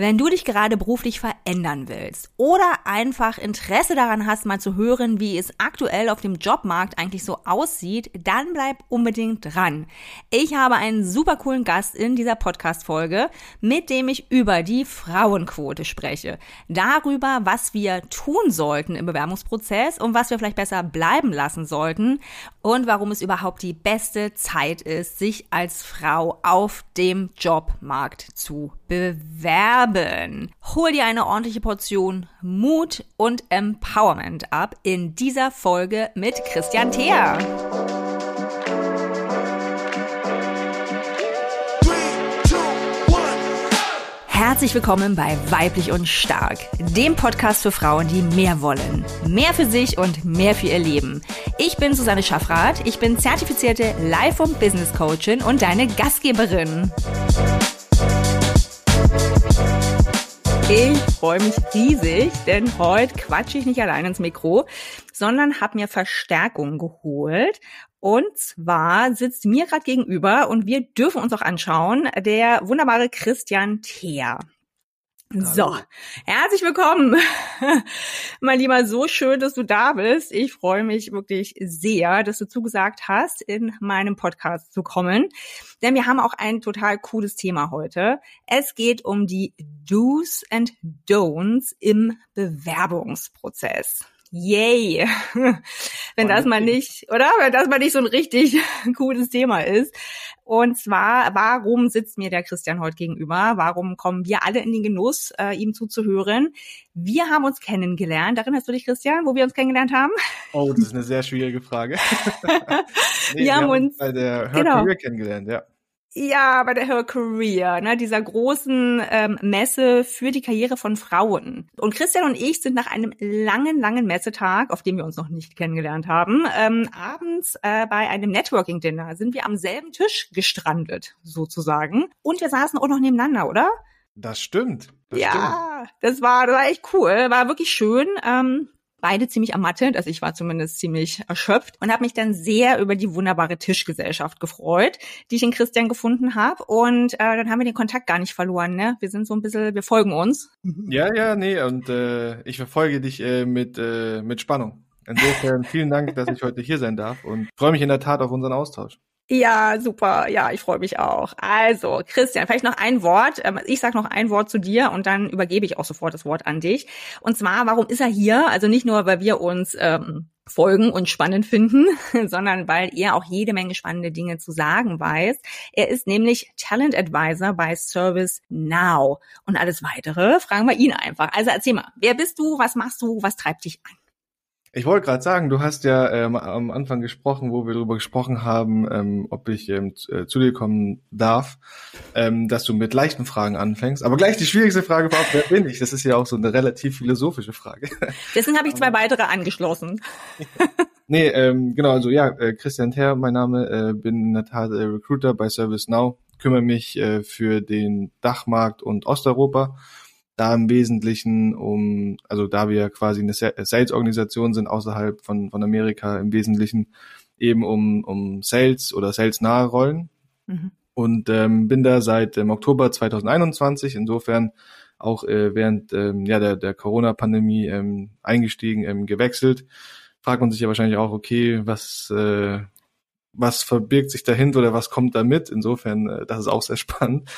Wenn du dich gerade beruflich verändern willst oder einfach Interesse daran hast, mal zu hören, wie es aktuell auf dem Jobmarkt eigentlich so aussieht, dann bleib unbedingt dran. Ich habe einen super coolen Gast in dieser Podcast-Folge, mit dem ich über die Frauenquote spreche. Darüber, was wir tun sollten im Bewerbungsprozess und was wir vielleicht besser bleiben lassen sollten und warum es überhaupt die beste Zeit ist, sich als Frau auf dem Jobmarkt zu bewerben. Hol dir eine ordentliche Portion Mut und Empowerment ab in dieser Folge mit Christian Theer. Herzlich willkommen bei Weiblich und Stark, dem Podcast für Frauen, die mehr wollen. Mehr für sich und mehr für ihr Leben. Ich bin Susanne Schaffrath, ich bin zertifizierte Life- und Business Coachin und deine Gastgeberin. Ich freue mich riesig, denn heute quatsche ich nicht allein ins Mikro, sondern habe mir Verstärkung geholt. Und zwar sitzt mir gerade gegenüber und wir dürfen uns auch anschauen, der wunderbare Christian Theer. So, herzlich willkommen, mein Lieber. So schön, dass du da bist. Ich freue mich wirklich sehr, dass du zugesagt hast, in meinem Podcast zu kommen. Denn wir haben auch ein total cooles Thema heute. Es geht um die Do's and Don'ts im Bewerbungsprozess. Yay! Wenn das mal nicht, oder? Wenn das mal nicht so ein richtig cooles Thema ist. Und zwar, warum sitzt mir der Christian heute gegenüber? Warum kommen wir alle in den Genuss, äh, ihm zuzuhören? Wir haben uns kennengelernt. Erinnerst du dich, Christian, wo wir uns kennengelernt haben? Oh, das ist eine sehr schwierige Frage. nee, wir, wir, haben uns bei der Her genau. Career kennengelernt, ja. Ja, bei der Her Career, ne, dieser großen ähm, Messe für die Karriere von Frauen. Und Christian und ich sind nach einem langen, langen Messetag, auf dem wir uns noch nicht kennengelernt haben, ähm, abends äh, bei einem Networking-Dinner sind wir am selben Tisch gestrandet, sozusagen. Und wir saßen auch noch nebeneinander, oder? Das stimmt. Das ja, stimmt. das war, das war echt cool, war wirklich schön. Ähm, beide ziemlich ermattet, also ich war zumindest ziemlich erschöpft und habe mich dann sehr über die wunderbare Tischgesellschaft gefreut, die ich in Christian gefunden habe und äh, dann haben wir den Kontakt gar nicht verloren, ne? Wir sind so ein bisschen, wir folgen uns. Ja, ja, nee und äh, ich verfolge dich äh, mit äh, mit Spannung. Insofern vielen Dank, dass ich heute hier sein darf und freue mich in der Tat auf unseren Austausch. Ja, super. Ja, ich freue mich auch. Also, Christian, vielleicht noch ein Wort. Ähm, ich sage noch ein Wort zu dir und dann übergebe ich auch sofort das Wort an dich. Und zwar, warum ist er hier? Also nicht nur, weil wir uns ähm, folgen und spannend finden, sondern weil er auch jede Menge spannende Dinge zu sagen weiß. Er ist nämlich Talent Advisor bei Service Now. Und alles weitere fragen wir ihn einfach. Also erzähl mal, wer bist du, was machst du, was treibt dich an? Ich wollte gerade sagen, du hast ja ähm, am Anfang gesprochen, wo wir darüber gesprochen haben, ähm, ob ich ähm, zu, äh, zu dir kommen darf, ähm, dass du mit leichten Fragen anfängst. Aber gleich die schwierigste Frage war, wer bin ich? Das ist ja auch so eine relativ philosophische Frage. Deswegen habe ich zwei weitere angeschlossen. nee, ähm, genau, also ja, äh, Christian Ter, mein Name, äh, bin in der Tat äh, Recruiter bei ServiceNow, kümmere mich äh, für den Dachmarkt und Osteuropa da im Wesentlichen um, also da wir quasi eine Sales-Organisation sind außerhalb von, von Amerika im Wesentlichen eben um, um Sales oder Sales-nahe Rollen. Mhm. Und ähm, bin da seit ähm, Oktober 2021, insofern auch äh, während ähm, ja, der, der Corona-Pandemie ähm, eingestiegen, ähm, gewechselt. Fragt man sich ja wahrscheinlich auch, okay, was, äh, was verbirgt sich dahinter oder was kommt da mit. Insofern, äh, das ist auch sehr spannend.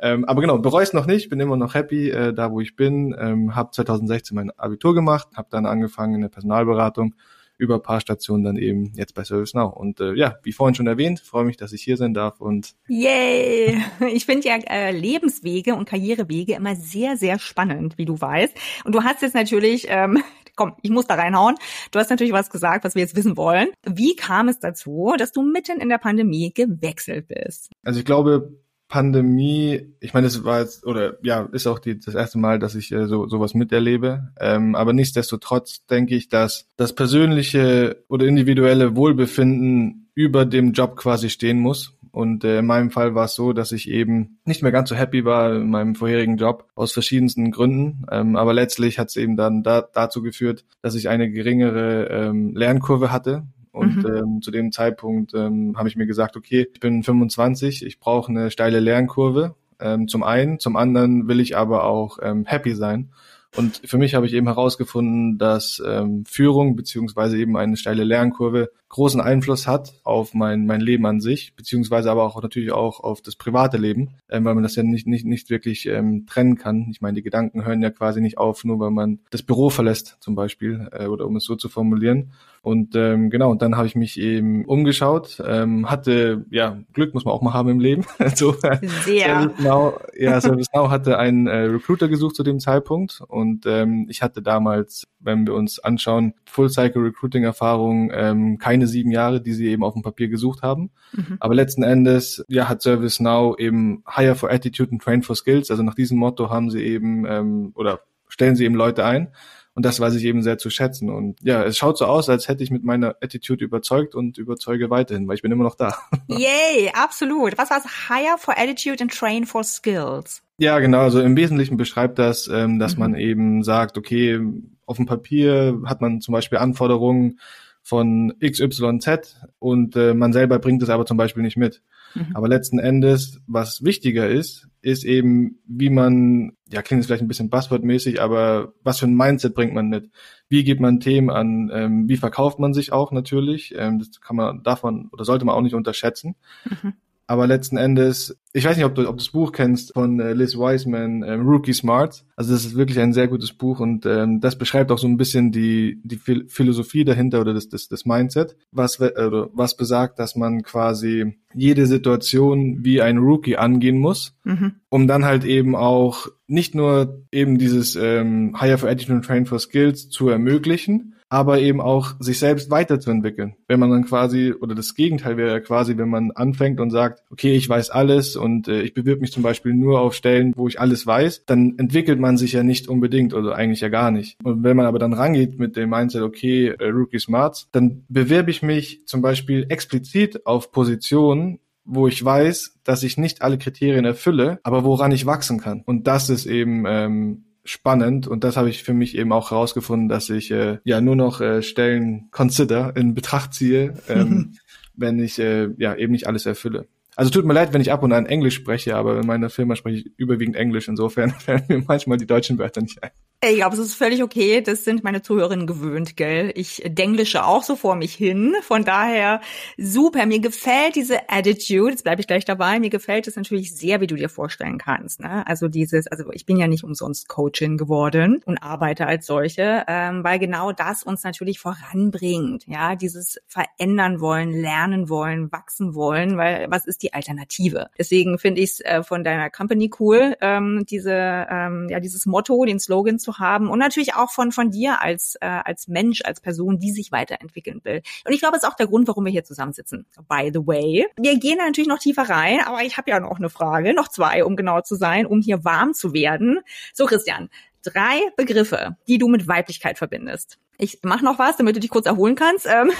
Ähm, aber genau, bereue es noch nicht, bin immer noch happy äh, da, wo ich bin. Ähm, habe 2016 mein Abitur gemacht, habe dann angefangen in der Personalberatung, über paar Stationen dann eben jetzt bei ServiceNow. Und äh, ja, wie vorhin schon erwähnt, freue mich, dass ich hier sein darf und Yay! Ich finde ja äh, Lebenswege und Karrierewege immer sehr, sehr spannend, wie du weißt. Und du hast jetzt natürlich ähm, komm, ich muss da reinhauen. Du hast natürlich was gesagt, was wir jetzt wissen wollen. Wie kam es dazu, dass du mitten in der Pandemie gewechselt bist? Also ich glaube, Pandemie, ich meine, es war jetzt, oder ja, ist auch die, das erste Mal, dass ich äh, so sowas miterlebe. Ähm, aber nichtsdestotrotz denke ich, dass das persönliche oder individuelle Wohlbefinden über dem Job quasi stehen muss. Und äh, in meinem Fall war es so, dass ich eben nicht mehr ganz so happy war in meinem vorherigen Job aus verschiedensten Gründen. Ähm, aber letztlich hat es eben dann da, dazu geführt, dass ich eine geringere ähm, Lernkurve hatte. Und mhm. ähm, zu dem Zeitpunkt ähm, habe ich mir gesagt, okay, ich bin 25, ich brauche eine steile Lernkurve ähm, zum einen, zum anderen will ich aber auch ähm, happy sein. Und für mich habe ich eben herausgefunden, dass ähm, Führung beziehungsweise eben eine steile Lernkurve großen Einfluss hat auf mein, mein Leben an sich, beziehungsweise aber auch natürlich auch auf das private Leben, ähm, weil man das ja nicht, nicht, nicht wirklich ähm, trennen kann. Ich meine, die Gedanken hören ja quasi nicht auf, nur weil man das Büro verlässt, zum Beispiel, äh, oder um es so zu formulieren. Und ähm, genau, und dann habe ich mich eben umgeschaut, ähm, hatte, ja, Glück muss man auch mal haben im Leben. so, Sehr. ServiceNow, ja, ServiceNow hatte einen äh, Recruiter gesucht zu dem Zeitpunkt und ähm, ich hatte damals, wenn wir uns anschauen, Full-Cycle-Recruiting-Erfahrung, ähm, keine sieben Jahre, die sie eben auf dem Papier gesucht haben. Mhm. Aber letzten Endes, ja, hat ServiceNow eben Hire for Attitude and Train for Skills. Also nach diesem Motto haben sie eben, ähm, oder stellen sie eben Leute ein. Und das weiß ich eben sehr zu schätzen. Und ja, es schaut so aus, als hätte ich mit meiner Attitude überzeugt und überzeuge weiterhin, weil ich bin immer noch da. Yay, absolut. Was war's? Hire for Attitude and Train for Skills. Ja, genau. Also im Wesentlichen beschreibt das, ähm, dass mhm. man eben sagt, okay, auf dem Papier hat man zum Beispiel Anforderungen von XYZ und äh, man selber bringt es aber zum Beispiel nicht mit. Mhm. Aber letzten Endes, was wichtiger ist, ist eben, wie man, ja, klingt jetzt vielleicht ein bisschen buzzwordmäßig, aber was für ein Mindset bringt man mit? Wie geht man Themen an? Ähm, wie verkauft man sich auch natürlich? Ähm, das kann man, darf man oder sollte man auch nicht unterschätzen. Mhm. Aber letzten Endes, ich weiß nicht, ob du, ob du das Buch kennst von äh, Liz Wiseman, ähm, Rookie Smart. Also das ist wirklich ein sehr gutes Buch und ähm, das beschreibt auch so ein bisschen die, die Philosophie dahinter oder das, das, das Mindset, was, äh, was besagt, dass man quasi jede Situation wie ein Rookie angehen muss, mhm. um dann halt eben auch nicht nur eben dieses ähm, Hire for Attitude and Train for Skills zu ermöglichen, aber eben auch sich selbst weiterzuentwickeln. Wenn man dann quasi, oder das Gegenteil wäre ja quasi, wenn man anfängt und sagt, okay, ich weiß alles und äh, ich bewirb mich zum Beispiel nur auf Stellen, wo ich alles weiß, dann entwickelt man sich ja nicht unbedingt oder eigentlich ja gar nicht. Und wenn man aber dann rangeht mit dem Mindset, okay, äh, Rookie Smarts, dann bewerbe ich mich zum Beispiel explizit auf Positionen, wo ich weiß, dass ich nicht alle Kriterien erfülle, aber woran ich wachsen kann. Und das ist eben ähm, spannend und das habe ich für mich eben auch herausgefunden, dass ich äh, ja nur noch äh, Stellen consider in Betracht ziehe, ähm, wenn ich äh, ja eben nicht alles erfülle. Also tut mir leid, wenn ich ab und an Englisch spreche, aber in meiner Firma spreche ich überwiegend Englisch. Insofern fällen mir manchmal die deutschen Wörter nicht ein. Ich glaube, es ist völlig okay. Das sind meine Zuhörerinnen gewöhnt, gell? Ich denglische auch so vor mich hin. Von daher super. Mir gefällt diese Attitude. Jetzt bleibe ich gleich dabei. Mir gefällt es natürlich sehr, wie du dir vorstellen kannst. Ne? Also dieses, also ich bin ja nicht umsonst Coachin geworden und arbeite als solche, ähm, weil genau das uns natürlich voranbringt. Ja, dieses verändern wollen, lernen wollen, wachsen wollen, weil was ist die Alternative? Deswegen finde ich es äh, von deiner Company cool, ähm, diese, ähm, ja, dieses Motto, den Slogan zu haben und natürlich auch von, von dir als, äh, als Mensch, als Person, die sich weiterentwickeln will. Und ich glaube, das ist auch der Grund, warum wir hier zusammensitzen. By the way. Wir gehen da natürlich noch tiefer rein, aber ich habe ja noch eine Frage, noch zwei, um genau zu sein, um hier warm zu werden. So, Christian, drei Begriffe, die du mit Weiblichkeit verbindest. Ich mach noch was, damit du dich kurz erholen kannst. Ähm,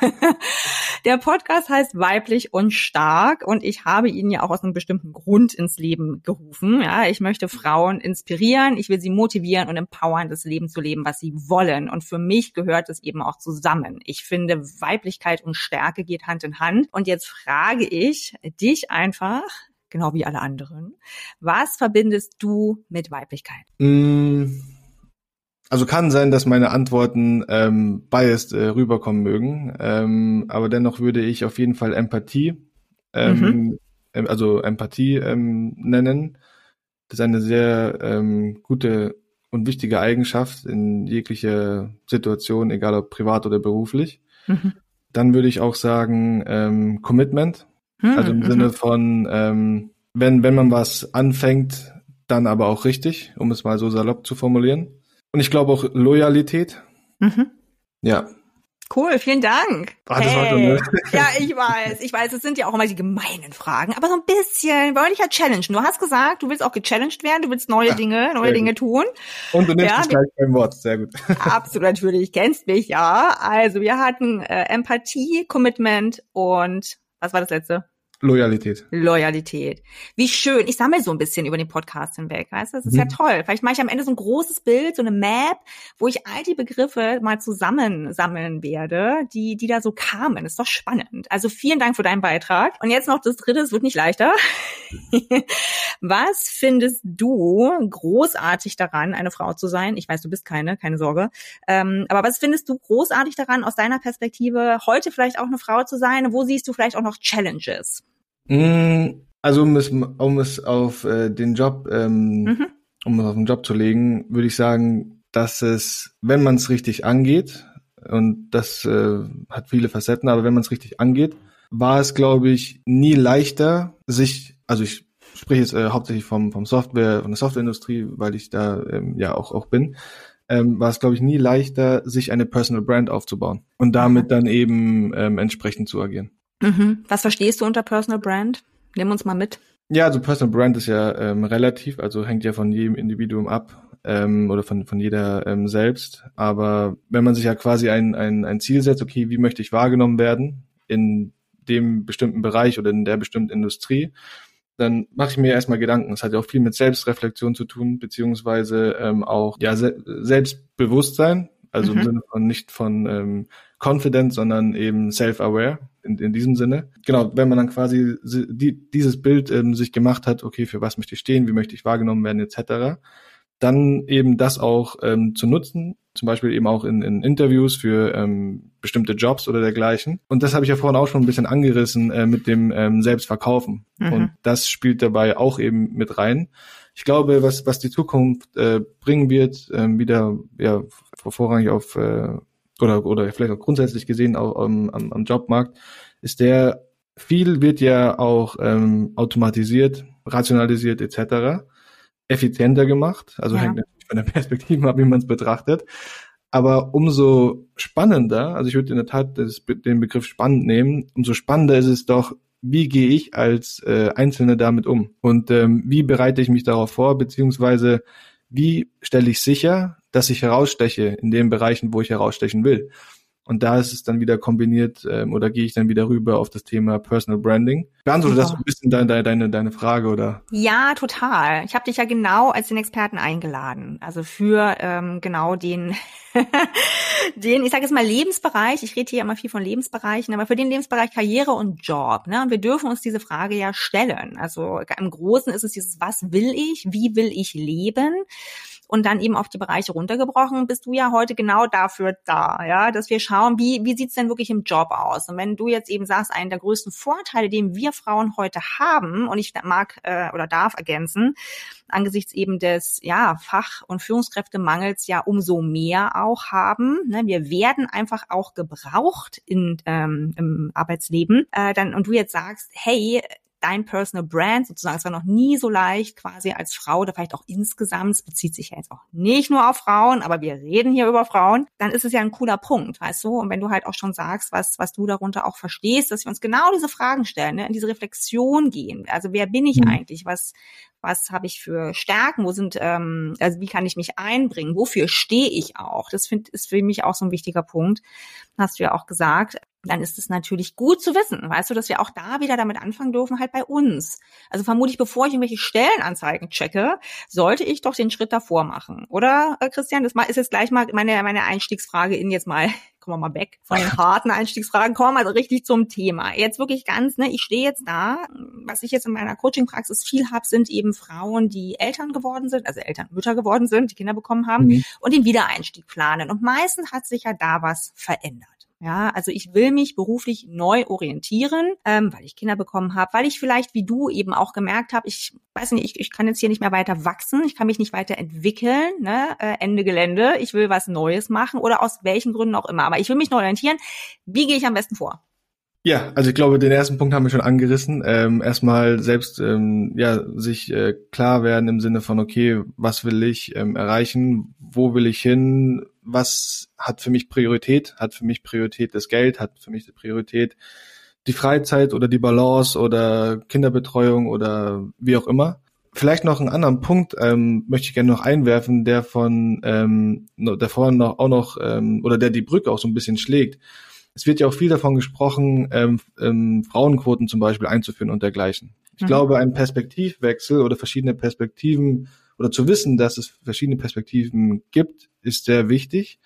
der Podcast heißt Weiblich und Stark und ich habe ihn ja auch aus einem bestimmten Grund ins Leben gerufen. Ja, ich möchte Frauen inspirieren, ich will sie motivieren und empowern, das Leben zu leben, was sie wollen. Und für mich gehört es eben auch zusammen. Ich finde, Weiblichkeit und Stärke geht Hand in Hand. Und jetzt frage ich dich einfach, genau wie alle anderen. Was verbindest du mit Weiblichkeit? Mm, also kann sein, dass meine Antworten ähm, biased äh, rüberkommen mögen, ähm, aber dennoch würde ich auf jeden Fall Empathie, ähm, mhm. Ähm, also Empathie ähm, nennen. Das ist eine sehr ähm, gute und wichtige Eigenschaft in jeglicher Situation, egal ob privat oder beruflich. Mhm. Dann würde ich auch sagen ähm, Commitment. Hm, also im mhm. Sinne von, ähm, wenn, wenn man was anfängt, dann aber auch richtig, um es mal so salopp zu formulieren. Und ich glaube auch Loyalität. Mhm. Ja. Cool, vielen Dank. Ah, das hey. war ne? Ja, ich weiß, ich weiß, es sind ja auch immer die gemeinen Fragen, aber so ein bisschen, wollen dich ja challengen. Du hast gesagt, du willst auch gechallenged werden, du willst neue ja, Dinge, neue Dinge tun. Und du nimmst ja, gleich beim Wort, sehr gut. Absolut, natürlich, kennst mich, ja. Also wir hatten äh, Empathie, Commitment und was war das letzte? Loyalität. Loyalität. Wie schön. Ich sammle so ein bisschen über den Podcast hinweg, weißt du? Das ist mhm. ja toll. Vielleicht mache ich am Ende so ein großes Bild, so eine Map, wo ich all die Begriffe mal zusammensammeln werde, die, die da so kamen. Das ist doch spannend. Also vielen Dank für deinen Beitrag. Und jetzt noch das dritte, es wird nicht leichter. was findest du großartig daran, eine Frau zu sein? Ich weiß, du bist keine, keine Sorge. Ähm, aber was findest du großartig daran, aus deiner Perspektive, heute vielleicht auch eine Frau zu sein? Wo siehst du vielleicht auch noch Challenges? Mm, also um es, um es auf äh, den Job, ähm, mhm. um es auf den Job zu legen, würde ich sagen, dass es, wenn man es richtig angeht, und das äh, hat viele Facetten, aber wenn man es richtig angeht, war es, glaube ich, nie leichter, sich, also ich spreche jetzt äh, hauptsächlich vom, vom Software, von der Softwareindustrie, weil ich da ähm, ja auch, auch bin, ähm, war es, glaube ich, nie leichter, sich eine Personal Brand aufzubauen und damit dann eben ähm, entsprechend zu agieren. Mhm. Was verstehst du unter Personal Brand? Nimm uns mal mit. Ja, also Personal Brand ist ja ähm, relativ, also hängt ja von jedem Individuum ab ähm, oder von, von jeder ähm, selbst. Aber wenn man sich ja quasi ein, ein, ein Ziel setzt, okay, wie möchte ich wahrgenommen werden in dem bestimmten Bereich oder in der bestimmten Industrie, dann mache ich mir erstmal Gedanken. Es hat ja auch viel mit Selbstreflexion zu tun, beziehungsweise ähm, auch ja se Selbstbewusstsein, also mhm. im Sinne von nicht von ähm, confident, sondern eben self-aware in, in diesem Sinne. Genau, wenn man dann quasi die, dieses Bild ähm, sich gemacht hat, okay, für was möchte ich stehen, wie möchte ich wahrgenommen werden, etc., dann eben das auch ähm, zu nutzen, zum Beispiel eben auch in, in Interviews für ähm, bestimmte Jobs oder dergleichen. Und das habe ich ja vorhin auch schon ein bisschen angerissen äh, mit dem ähm, Selbstverkaufen. Mhm. Und das spielt dabei auch eben mit rein. Ich glaube, was, was die Zukunft äh, bringen wird, äh, wieder ja, vorrangig auf äh, oder, oder vielleicht auch grundsätzlich gesehen auch am, am, am Jobmarkt, ist der, viel wird ja auch ähm, automatisiert, rationalisiert etc., effizienter gemacht, also ja. hängt natürlich von der Perspektive ab, wie man es betrachtet. Aber umso spannender, also ich würde in der Tat das, den Begriff spannend nehmen, umso spannender ist es doch, wie gehe ich als äh, Einzelne damit um? Und ähm, wie bereite ich mich darauf vor, beziehungsweise wie stelle ich sicher, dass ich heraussteche in den Bereichen, wo ich herausstechen will. Und da ist es dann wieder kombiniert ähm, oder gehe ich dann wieder rüber auf das Thema Personal Branding. Beantwortet das ein bisschen deine, deine, deine Frage oder? Ja, total. Ich habe dich ja genau als den Experten eingeladen. Also für ähm, genau den, den, ich sage jetzt mal Lebensbereich. Ich rede hier immer viel von Lebensbereichen, aber für den Lebensbereich Karriere und Job. Ne? Und wir dürfen uns diese Frage ja stellen. Also im Großen ist es dieses, was will ich? Wie will ich leben? Und dann eben auf die Bereiche runtergebrochen, bist du ja heute genau dafür da, ja, dass wir schauen, wie, wie sieht's denn wirklich im Job aus? Und wenn du jetzt eben sagst, einen der größten Vorteile, den wir Frauen heute haben, und ich mag äh, oder darf ergänzen, angesichts eben des ja Fach- und Führungskräftemangels ja umso mehr auch haben. Ne? Wir werden einfach auch gebraucht in, ähm, im Arbeitsleben. Äh, dann und du jetzt sagst, hey, dein Personal Brand sozusagen. Es war noch nie so leicht, quasi als Frau oder vielleicht auch insgesamt, es bezieht sich ja jetzt auch nicht nur auf Frauen, aber wir reden hier über Frauen, dann ist es ja ein cooler Punkt, weißt du? Und wenn du halt auch schon sagst, was, was du darunter auch verstehst, dass wir uns genau diese Fragen stellen, ne? in diese Reflexion gehen. Also wer bin ich mhm. eigentlich? Was, was habe ich für Stärken, wo sind, ähm, also wie kann ich mich einbringen, wofür stehe ich auch? Das find, ist für mich auch so ein wichtiger Punkt, hast du ja auch gesagt. Dann ist es natürlich gut zu wissen, weißt du, dass wir auch da wieder damit anfangen dürfen, halt bei uns. Also vermutlich, bevor ich irgendwelche Stellenanzeigen checke, sollte ich doch den Schritt davor machen. Oder, äh, Christian, das ist jetzt gleich mal meine, meine Einstiegsfrage in jetzt mal kommen wir mal weg von den harten Einstiegsfragen, kommen also richtig zum Thema. Jetzt wirklich ganz, ne, ich stehe jetzt da, was ich jetzt in meiner Coaching-Praxis viel habe, sind eben Frauen, die Eltern geworden sind, also Eltern, Mütter geworden sind, die Kinder bekommen haben mhm. und den Wiedereinstieg planen. Und meistens hat sich ja da was verändert. Ja, also ich will mich beruflich neu orientieren, ähm, weil ich Kinder bekommen habe, weil ich vielleicht wie du eben auch gemerkt habe, ich weiß nicht, ich, ich kann jetzt hier nicht mehr weiter wachsen, ich kann mich nicht weiter entwickeln, ne? äh, Ende Gelände, ich will was Neues machen oder aus welchen Gründen auch immer. Aber ich will mich neu orientieren. Wie gehe ich am besten vor? Ja, also ich glaube, den ersten Punkt haben wir schon angerissen. Ähm, erstmal selbst ähm, ja sich äh, klar werden im Sinne von okay, was will ich ähm, erreichen, wo will ich hin, was hat für mich Priorität, hat für mich Priorität das Geld, hat für mich die Priorität die Freizeit oder die Balance oder Kinderbetreuung oder wie auch immer. Vielleicht noch einen anderen Punkt ähm, möchte ich gerne noch einwerfen, der von ähm, der vorhin noch auch noch ähm, oder der die Brücke auch so ein bisschen schlägt es wird ja auch viel davon gesprochen, ähm, ähm, Frauenquoten zum Beispiel einzuführen und dergleichen. Ich mhm. glaube, ein Perspektivwechsel oder verschiedene Perspektiven oder zu wissen, dass es verschiedene Perspektiven gibt, ist sehr wichtig.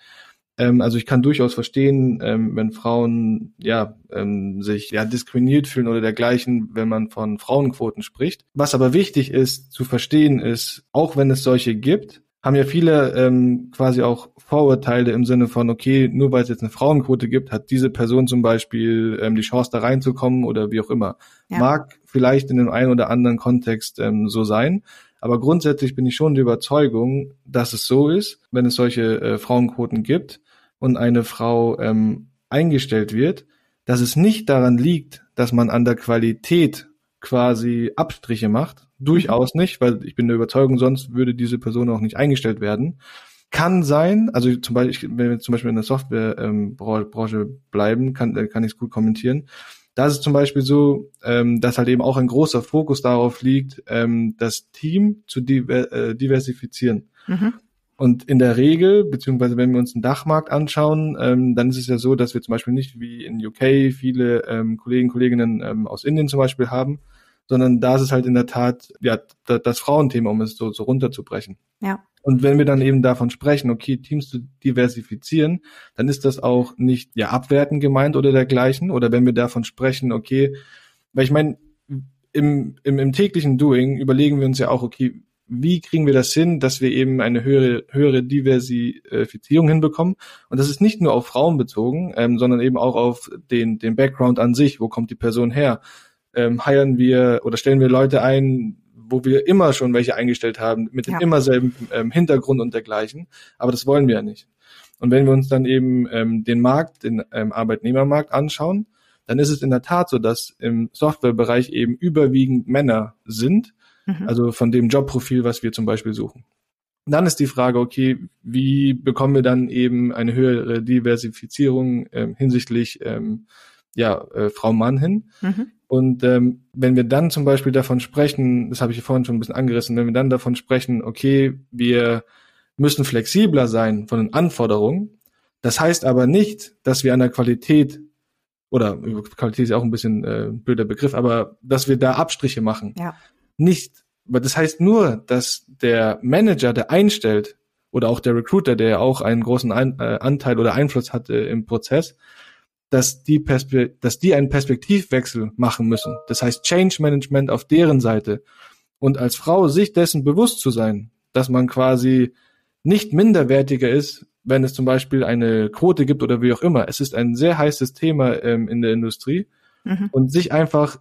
Ähm, also ich kann durchaus verstehen, ähm, wenn Frauen ja ähm, sich ja diskriminiert fühlen oder dergleichen, wenn man von Frauenquoten spricht. Was aber wichtig ist zu verstehen ist, auch wenn es solche gibt, haben ja viele ähm, quasi auch Vorurteile im Sinne von, okay, nur weil es jetzt eine Frauenquote gibt, hat diese Person zum Beispiel ähm, die Chance da reinzukommen oder wie auch immer. Ja. Mag vielleicht in dem einen oder anderen Kontext ähm, so sein, aber grundsätzlich bin ich schon der Überzeugung, dass es so ist, wenn es solche äh, Frauenquoten gibt und eine Frau ähm, eingestellt wird, dass es nicht daran liegt, dass man an der Qualität quasi Abstriche macht, Durchaus nicht, weil ich bin der Überzeugung, sonst würde diese Person auch nicht eingestellt werden. Kann sein, also zum Beispiel, wenn wir zum Beispiel in der Softwarebranche ähm, bleiben, kann, äh, kann ich es gut kommentieren. Da ist es zum Beispiel so, ähm, dass halt eben auch ein großer Fokus darauf liegt, ähm, das Team zu diver äh, diversifizieren. Mhm. Und in der Regel, beziehungsweise wenn wir uns den Dachmarkt anschauen, ähm, dann ist es ja so, dass wir zum Beispiel nicht wie in UK viele ähm, Kollegen, Kolleginnen ähm, aus Indien zum Beispiel haben, sondern da ist es halt in der Tat ja das Frauenthema, um es so, so runterzubrechen. Ja. Und wenn wir dann eben davon sprechen, okay, Teams zu diversifizieren, dann ist das auch nicht ja abwerten gemeint oder dergleichen. Oder wenn wir davon sprechen, okay, weil ich meine, im, im, im täglichen Doing überlegen wir uns ja auch, okay, wie kriegen wir das hin, dass wir eben eine höhere, höhere Diversifizierung hinbekommen? Und das ist nicht nur auf Frauen bezogen, ähm, sondern eben auch auf den, den Background an sich. Wo kommt die Person her? ähm, heiern wir oder stellen wir Leute ein, wo wir immer schon welche eingestellt haben, mit dem ja. immer selben ähm, Hintergrund und dergleichen. Aber das wollen wir ja nicht. Und wenn wir uns dann eben ähm, den Markt, den ähm, Arbeitnehmermarkt anschauen, dann ist es in der Tat so, dass im Softwarebereich eben überwiegend Männer sind, mhm. also von dem Jobprofil, was wir zum Beispiel suchen. Und dann ist die Frage, okay, wie bekommen wir dann eben eine höhere Diversifizierung ähm, hinsichtlich ähm, ja, äh, Frau Mann hin? Mhm. Und ähm, wenn wir dann zum Beispiel davon sprechen, das habe ich vorhin schon ein bisschen angerissen, wenn wir dann davon sprechen, okay, wir müssen flexibler sein von den Anforderungen, das heißt aber nicht, dass wir an der Qualität oder Qualität ist auch ein bisschen äh, blöder Begriff, aber dass wir da Abstriche machen. Ja. Nicht, aber das heißt nur, dass der Manager, der einstellt, oder auch der Recruiter, der ja auch einen großen Ein äh, Anteil oder Einfluss hatte im Prozess, dass die, Perspe dass die einen Perspektivwechsel machen müssen. Das heißt Change Management auf deren Seite. Und als Frau sich dessen bewusst zu sein, dass man quasi nicht minderwertiger ist, wenn es zum Beispiel eine Quote gibt oder wie auch immer. Es ist ein sehr heißes Thema ähm, in der Industrie mhm. und sich einfach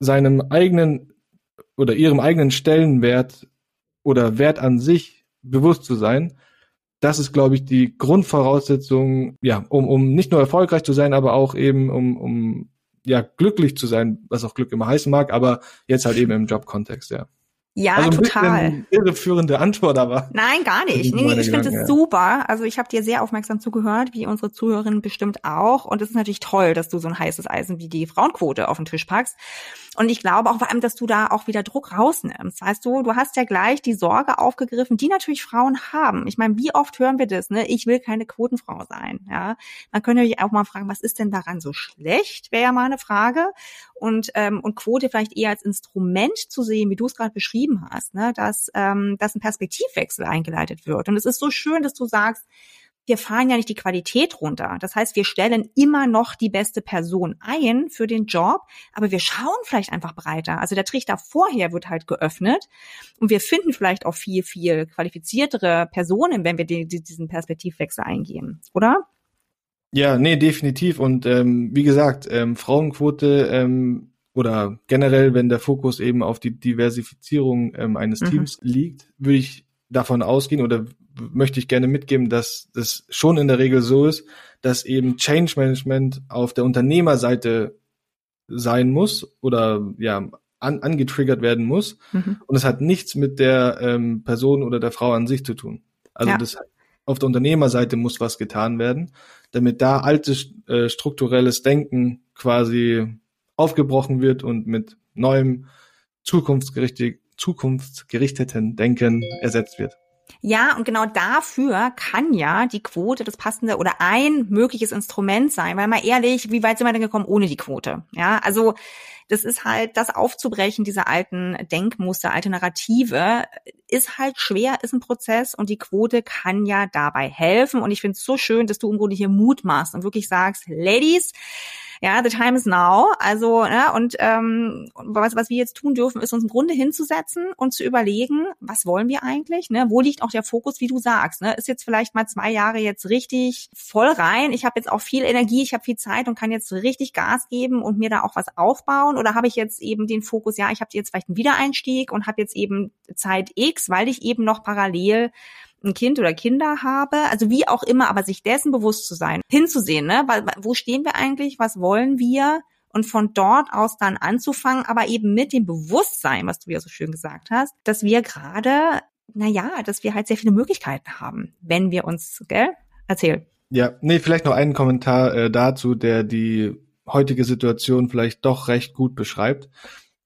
seinem eigenen oder ihrem eigenen Stellenwert oder Wert an sich bewusst zu sein das ist, glaube ich, die Grundvoraussetzung, ja, um, um nicht nur erfolgreich zu sein, aber auch eben um, um ja glücklich zu sein, was auch Glück immer heißen mag, aber jetzt halt eben im Jobkontext, ja. Ja, also total. irreführende Antwort, aber. Nein, gar nicht. Nee, nee, ich finde es ja. super. Also ich habe dir sehr aufmerksam zugehört, wie unsere Zuhörerinnen bestimmt auch. Und es ist natürlich toll, dass du so ein heißes Eisen wie die Frauenquote auf den Tisch packst. Und ich glaube auch vor allem, dass du da auch wieder Druck rausnimmst. Weißt du, du hast ja gleich die Sorge aufgegriffen, die natürlich Frauen haben. Ich meine, wie oft hören wir das, ne? Ich will keine Quotenfrau sein, ja. Man könnte sich auch mal fragen, was ist denn daran so schlecht? Wäre ja mal eine Frage. Und, ähm, und Quote vielleicht eher als Instrument zu sehen, wie du es gerade beschrieben hast, ne? Dass, ähm, dass ein Perspektivwechsel eingeleitet wird. Und es ist so schön, dass du sagst, wir fahren ja nicht die Qualität runter. Das heißt, wir stellen immer noch die beste Person ein für den Job, aber wir schauen vielleicht einfach breiter. Also der Trichter vorher wird halt geöffnet und wir finden vielleicht auch viel, viel qualifiziertere Personen, wenn wir die, diesen Perspektivwechsel eingehen, oder? Ja, nee, definitiv. Und ähm, wie gesagt, ähm, Frauenquote ähm, oder generell, wenn der Fokus eben auf die Diversifizierung ähm, eines mhm. Teams liegt, würde ich davon ausgehen oder möchte ich gerne mitgeben, dass das schon in der Regel so ist, dass eben Change Management auf der Unternehmerseite sein muss oder ja an, angetriggert werden muss mhm. und es hat nichts mit der ähm, Person oder der Frau an sich zu tun. Also ja. das auf der Unternehmerseite muss was getan werden, damit da altes äh, strukturelles Denken quasi aufgebrochen wird und mit neuem zukunftsgerichteten Denken ersetzt wird. Ja, und genau dafür kann ja die Quote das passende oder ein mögliches Instrument sein, weil mal ehrlich, wie weit sind wir denn gekommen ohne die Quote? Ja, also das ist halt, das aufzubrechen, diese alten Denkmuster, alte Narrative, ist halt schwer, ist ein Prozess und die Quote kann ja dabei helfen. Und ich finde es so schön, dass du im Grunde hier Mut machst und wirklich sagst, Ladies, ja, the time is now. Also, ne, und ähm, was, was wir jetzt tun dürfen, ist uns im Grunde hinzusetzen und zu überlegen, was wollen wir eigentlich? Ne? Wo liegt auch der Fokus, wie du sagst? Ne? Ist jetzt vielleicht mal zwei Jahre jetzt richtig voll rein. Ich habe jetzt auch viel Energie, ich habe viel Zeit und kann jetzt richtig Gas geben und mir da auch was aufbauen. Oder habe ich jetzt eben den Fokus, ja, ich habe jetzt vielleicht einen Wiedereinstieg und habe jetzt eben Zeit X, weil ich eben noch parallel ein Kind oder Kinder habe, also wie auch immer, aber sich dessen bewusst zu sein, hinzusehen, ne? Wo stehen wir eigentlich, was wollen wir? Und von dort aus dann anzufangen, aber eben mit dem Bewusstsein, was du ja so schön gesagt hast, dass wir gerade, na dass wir halt sehr viele Möglichkeiten haben, wenn wir uns, gell? Erzähl. Ja, nee, vielleicht noch einen Kommentar äh, dazu, der die heutige Situation vielleicht doch recht gut beschreibt.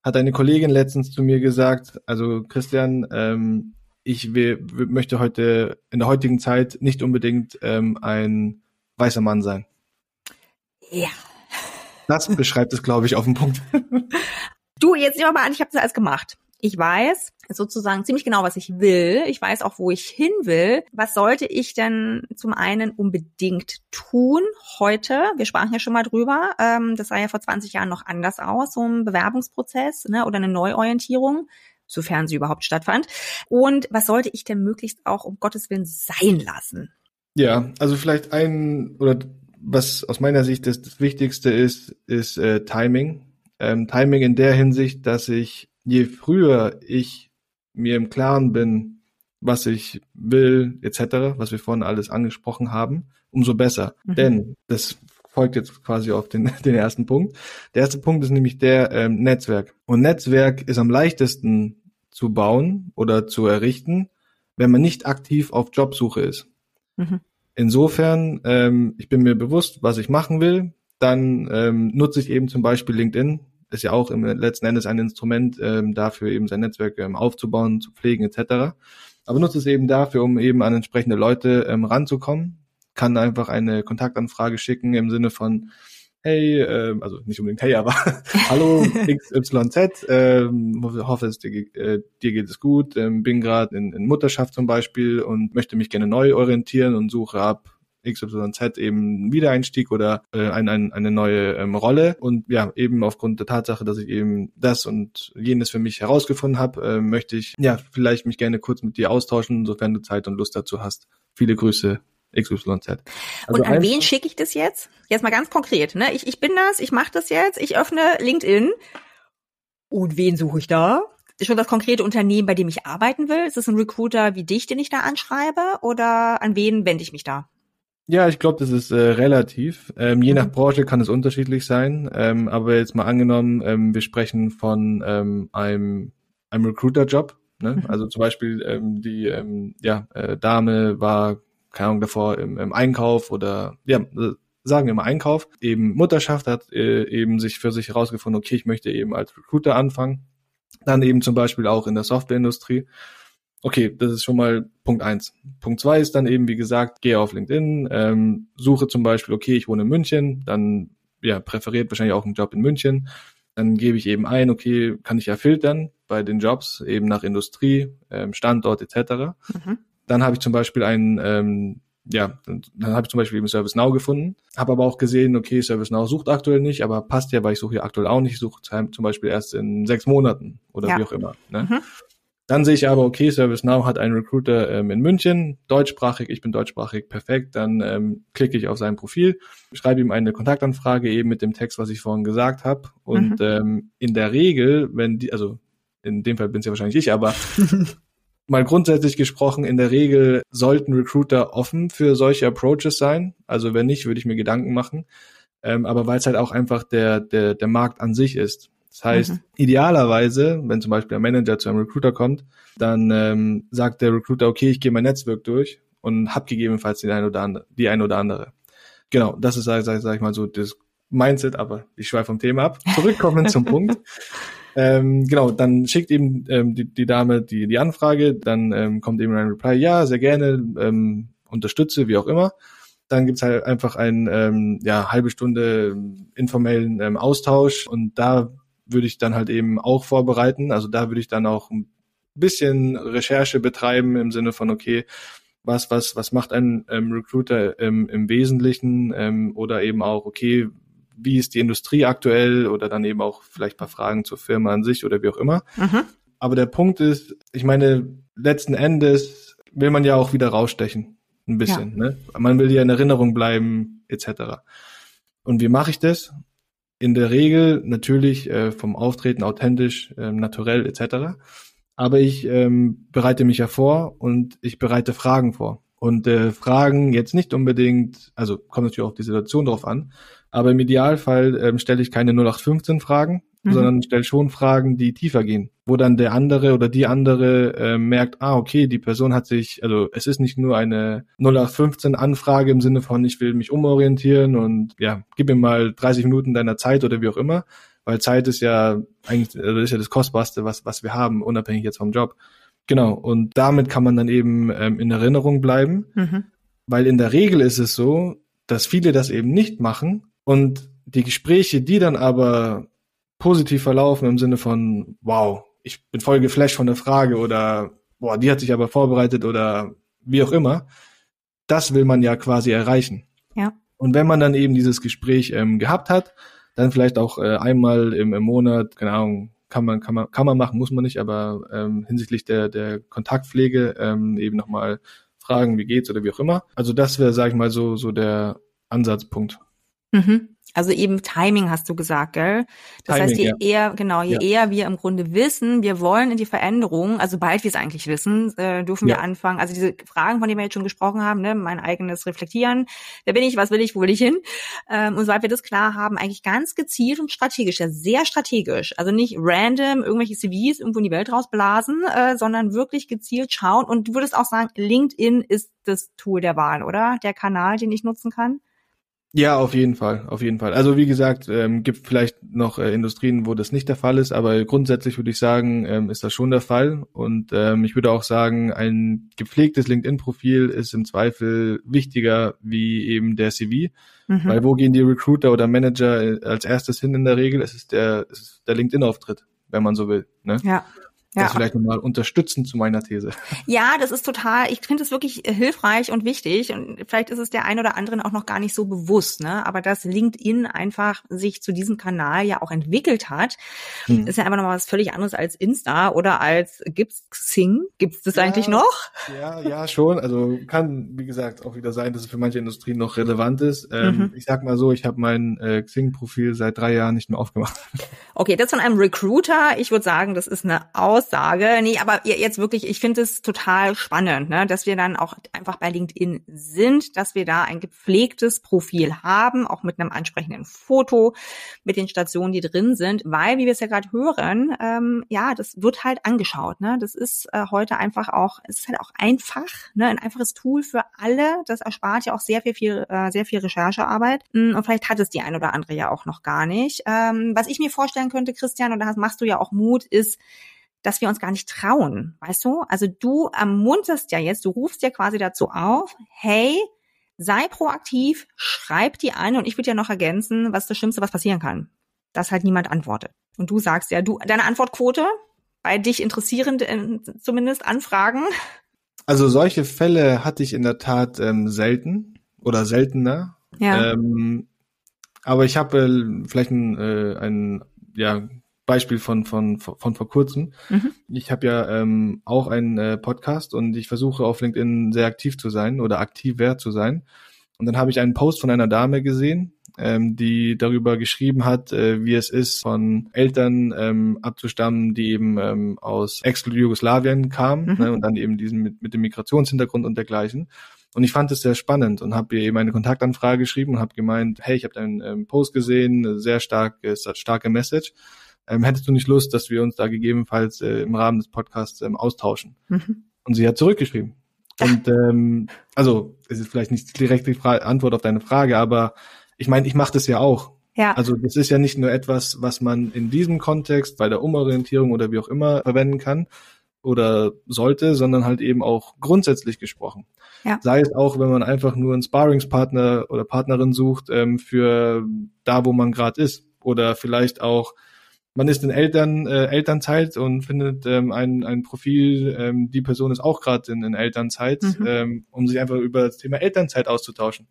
Hat eine Kollegin letztens zu mir gesagt, also Christian, ähm, ich will, möchte heute in der heutigen Zeit nicht unbedingt ähm, ein weißer Mann sein. Ja. Das beschreibt es, glaube ich, auf den Punkt. du, jetzt nehmen wir mal an, ich habe das alles gemacht. Ich weiß sozusagen ziemlich genau, was ich will. Ich weiß auch, wo ich hin will. Was sollte ich denn zum einen unbedingt tun heute? Wir sprachen ja schon mal drüber. Ähm, das sah ja vor 20 Jahren noch anders aus, so ein Bewerbungsprozess ne, oder eine Neuorientierung sofern sie überhaupt stattfand. Und was sollte ich denn möglichst auch um Gottes Willen sein lassen? Ja, also vielleicht ein oder was aus meiner Sicht das, das Wichtigste ist, ist äh, Timing. Ähm, Timing in der Hinsicht, dass ich je früher ich mir im Klaren bin, was ich will, etc., was wir vorhin alles angesprochen haben, umso besser. Mhm. Denn das folgt jetzt quasi auf den, den ersten Punkt. Der erste Punkt ist nämlich der ähm, Netzwerk. Und Netzwerk ist am leichtesten zu bauen oder zu errichten, wenn man nicht aktiv auf Jobsuche ist. Mhm. Insofern, ähm, ich bin mir bewusst, was ich machen will, dann ähm, nutze ich eben zum Beispiel LinkedIn, ist ja auch im letzten Endes ein Instrument ähm, dafür, eben sein Netzwerk ähm, aufzubauen, zu pflegen etc. Aber nutze es eben dafür, um eben an entsprechende Leute ähm, ranzukommen, kann einfach eine Kontaktanfrage schicken im Sinne von, hey, äh, also nicht unbedingt hey, aber hallo XYZ, ähm, hoffe es dir, äh, dir geht es gut, ähm, bin gerade in, in Mutterschaft zum Beispiel und möchte mich gerne neu orientieren und suche ab XYZ eben Wiedereinstieg oder äh, ein, ein, eine neue ähm, Rolle. Und ja, eben aufgrund der Tatsache, dass ich eben das und jenes für mich herausgefunden habe, äh, möchte ich ja vielleicht mich gerne kurz mit dir austauschen, sofern du Zeit und Lust dazu hast. Viele Grüße, XYZ. Also und an wen schicke ich das jetzt? Jetzt mal ganz konkret. Ne? Ich, ich bin das, ich mache das jetzt, ich öffne LinkedIn. Und wen suche ich da? Ist schon das konkrete Unternehmen, bei dem ich arbeiten will? Ist es ein Recruiter wie dich, den ich da anschreibe? Oder an wen wende ich mich da? Ja, ich glaube, das ist äh, relativ. Ähm, je mhm. nach Branche kann es unterschiedlich sein. Ähm, aber jetzt mal angenommen, ähm, wir sprechen von ähm, einem, einem Recruiter-Job. Ne? Mhm. Also zum Beispiel ähm, die ähm, ja, äh, Dame war keine Ahnung, davor im, im Einkauf oder ja, sagen wir mal Einkauf, eben Mutterschaft hat äh, eben sich für sich herausgefunden, okay, ich möchte eben als Recruiter anfangen. Dann eben zum Beispiel auch in der Softwareindustrie. Okay, das ist schon mal Punkt eins. Punkt zwei ist dann eben, wie gesagt, gehe auf LinkedIn, ähm, suche zum Beispiel, okay, ich wohne in München, dann ja, präferiert wahrscheinlich auch einen Job in München. Dann gebe ich eben ein, okay, kann ich ja filtern bei den Jobs, eben nach Industrie, ähm, Standort etc. Mhm. Dann habe ich zum Beispiel einen, ähm, ja, dann, dann habe ich zum Beispiel eben ServiceNow gefunden, habe aber auch gesehen, okay, ServiceNow sucht aktuell nicht, aber passt ja, weil ich suche ja aktuell auch nicht, ich suche zum Beispiel erst in sechs Monaten oder ja. wie auch immer. Ne? Mhm. Dann sehe ich aber, okay, ServiceNow hat einen Recruiter ähm, in München, deutschsprachig, ich bin deutschsprachig, perfekt. Dann ähm, klicke ich auf sein Profil, schreibe ihm eine Kontaktanfrage eben mit dem Text, was ich vorhin gesagt habe. Und mhm. ähm, in der Regel, wenn die, also in dem Fall bin es ja wahrscheinlich ich, aber mal grundsätzlich gesprochen, in der Regel sollten Recruiter offen für solche Approaches sein. Also wenn nicht, würde ich mir Gedanken machen. Ähm, aber weil es halt auch einfach der, der, der Markt an sich ist. Das heißt, mhm. idealerweise, wenn zum Beispiel ein Manager zu einem Recruiter kommt, dann ähm, sagt der Recruiter, okay, ich gehe mein Netzwerk durch und hab gegebenenfalls die eine oder andere, die eine oder andere. Genau, das ist, sag, sag, sag ich mal so, das Mindset, aber ich schweife vom Thema ab. Zurückkommen zum Punkt. ähm, genau, dann schickt eben ähm, die, die Dame die, die Anfrage, dann ähm, kommt eben ein Reply, ja, sehr gerne, ähm, unterstütze, wie auch immer. Dann gibt's halt einfach einen ähm, ja, halbe Stunde informellen ähm, Austausch und da würde ich dann halt eben auch vorbereiten. Also da würde ich dann auch ein bisschen Recherche betreiben im Sinne von, okay, was, was, was macht ein ähm, Recruiter ähm, im Wesentlichen ähm, oder eben auch, okay, wie ist die Industrie aktuell oder dann eben auch vielleicht paar Fragen zur Firma an sich oder wie auch immer. Mhm. Aber der Punkt ist, ich meine, letzten Endes will man ja auch wieder rausstechen. Ein bisschen. Ja. Ne? Man will ja in Erinnerung bleiben, etc. Und wie mache ich das? In der Regel natürlich äh, vom Auftreten authentisch, äh, naturell, etc. Aber ich ähm, bereite mich ja vor und ich bereite Fragen vor. Und äh, Fragen jetzt nicht unbedingt, also kommt natürlich auch die Situation drauf an, aber im Idealfall ähm, stelle ich keine 0815 Fragen, mhm. sondern stelle schon Fragen, die tiefer gehen, wo dann der andere oder die andere äh, merkt, ah, okay, die Person hat sich, also es ist nicht nur eine 0815 Anfrage im Sinne von, ich will mich umorientieren und ja, gib mir mal 30 Minuten deiner Zeit oder wie auch immer, weil Zeit ist ja eigentlich, also ist ja das Kostbarste, was, was wir haben, unabhängig jetzt vom Job. Genau, und damit kann man dann eben ähm, in Erinnerung bleiben, mhm. weil in der Regel ist es so, dass viele das eben nicht machen und die Gespräche, die dann aber positiv verlaufen im Sinne von, wow, ich bin voll geflasht von der Frage oder, boah, die hat sich aber vorbereitet oder wie auch immer, das will man ja quasi erreichen. Ja. Und wenn man dann eben dieses Gespräch ähm, gehabt hat, dann vielleicht auch äh, einmal im, im Monat, keine Ahnung, kann man, kann man, kann man machen, muss man nicht, aber ähm, hinsichtlich der, der Kontaktpflege ähm, eben nochmal fragen, wie geht's oder wie auch immer. Also das wäre, sag ich mal, so, so der Ansatzpunkt. Mhm. Also eben Timing hast du gesagt, gell? Das Timing, heißt, je ja. eher, genau, je ja. eher wir im Grunde wissen, wir wollen in die Veränderung, also bald wir es eigentlich wissen, äh, dürfen ja. wir anfangen. Also diese Fragen, von denen wir jetzt schon gesprochen haben, ne, mein eigenes Reflektieren, wer bin ich, was will ich, wo will ich hin? Ähm, und sobald wir das klar haben, eigentlich ganz gezielt und strategisch, ja sehr strategisch. Also nicht random irgendwelche CVs irgendwo in die Welt rausblasen, äh, sondern wirklich gezielt schauen. Und du würdest auch sagen, LinkedIn ist das Tool der Wahl, oder? Der Kanal, den ich nutzen kann? Ja, auf jeden Fall, auf jeden Fall. Also wie gesagt, ähm, gibt vielleicht noch äh, Industrien, wo das nicht der Fall ist, aber grundsätzlich würde ich sagen, ähm, ist das schon der Fall. Und ähm, ich würde auch sagen, ein gepflegtes LinkedIn-Profil ist im Zweifel wichtiger wie eben der CV, mhm. weil wo gehen die Recruiter oder Manager äh, als erstes hin in der Regel? Es ist der, es ist der LinkedIn-Auftritt, wenn man so will. Ne? Ja. Ja. Das vielleicht nochmal unterstützend zu meiner These. Ja, das ist total, ich finde es wirklich äh, hilfreich und wichtig und vielleicht ist es der ein oder anderen auch noch gar nicht so bewusst, ne? Aber dass LinkedIn einfach sich zu diesem Kanal ja auch entwickelt hat, hm. ist ja einfach nochmal was völlig anderes als Insta oder als gibt's Xing? Gibt's das ja, eigentlich noch? Ja, ja, schon. Also kann, wie gesagt, auch wieder sein, dass es für manche Industrien noch relevant ist. Ähm, mhm. Ich sag mal so, ich habe mein äh, Xing-Profil seit drei Jahren nicht mehr aufgemacht. Okay, das von einem Recruiter. Ich würde sagen, das ist eine Aus Aussage. Nee, aber jetzt wirklich, ich finde es total spannend, ne, dass wir dann auch einfach bei LinkedIn sind, dass wir da ein gepflegtes Profil haben, auch mit einem ansprechenden Foto, mit den Stationen, die drin sind, weil, wie wir es ja gerade hören, ähm, ja, das wird halt angeschaut. Ne? Das ist äh, heute einfach auch, es ist halt auch einfach, ne, ein einfaches Tool für alle. Das erspart ja auch sehr viel, viel äh, sehr viel Recherchearbeit. Hm, und vielleicht hat es die ein oder andere ja auch noch gar nicht. Ähm, was ich mir vorstellen könnte, Christian, und da machst du ja auch Mut, ist, dass wir uns gar nicht trauen, weißt du? Also du ermunterst ja jetzt, du rufst ja quasi dazu auf, hey, sei proaktiv, schreib die eine und ich würde ja noch ergänzen, was das Schlimmste, was passieren kann, dass halt niemand antwortet. Und du sagst ja, du, deine Antwortquote bei dich interessierend äh, zumindest Anfragen? Also solche Fälle hatte ich in der Tat ähm, selten oder seltener. Ja. Ähm, aber ich habe äh, vielleicht ein, äh, ein ja, Beispiel von, von, von vor kurzem. Mhm. Ich habe ja ähm, auch einen äh, Podcast und ich versuche auf LinkedIn sehr aktiv zu sein oder aktiver zu sein. Und dann habe ich einen Post von einer Dame gesehen, ähm, die darüber geschrieben hat, äh, wie es ist, von Eltern ähm, abzustammen, die eben ähm, aus Ex-Jugoslawien kamen mhm. ne, und dann eben diesen mit, mit dem Migrationshintergrund und dergleichen. Und ich fand es sehr spannend und habe ihr eben eine Kontaktanfrage geschrieben und habe gemeint, hey, ich habe deinen ähm, Post gesehen, sehr stark, starke Message ähm, hättest du nicht Lust, dass wir uns da gegebenenfalls äh, im Rahmen des Podcasts ähm, austauschen? Mhm. Und sie hat zurückgeschrieben. Und ähm, also es ist vielleicht nicht direkt die Fra Antwort auf deine Frage, aber ich meine, ich mache das ja auch. Ja. Also das ist ja nicht nur etwas, was man in diesem Kontext bei der Umorientierung oder wie auch immer verwenden kann oder sollte, sondern halt eben auch grundsätzlich gesprochen. Ja. Sei es auch, wenn man einfach nur einen Sparringspartner oder Partnerin sucht ähm, für da, wo man gerade ist. Oder vielleicht auch, man ist in Eltern, äh, Elternzeit und findet ähm, ein, ein Profil, ähm, die Person ist auch gerade in, in Elternzeit, mhm. ähm, um sich einfach über das Thema Elternzeit auszutauschen.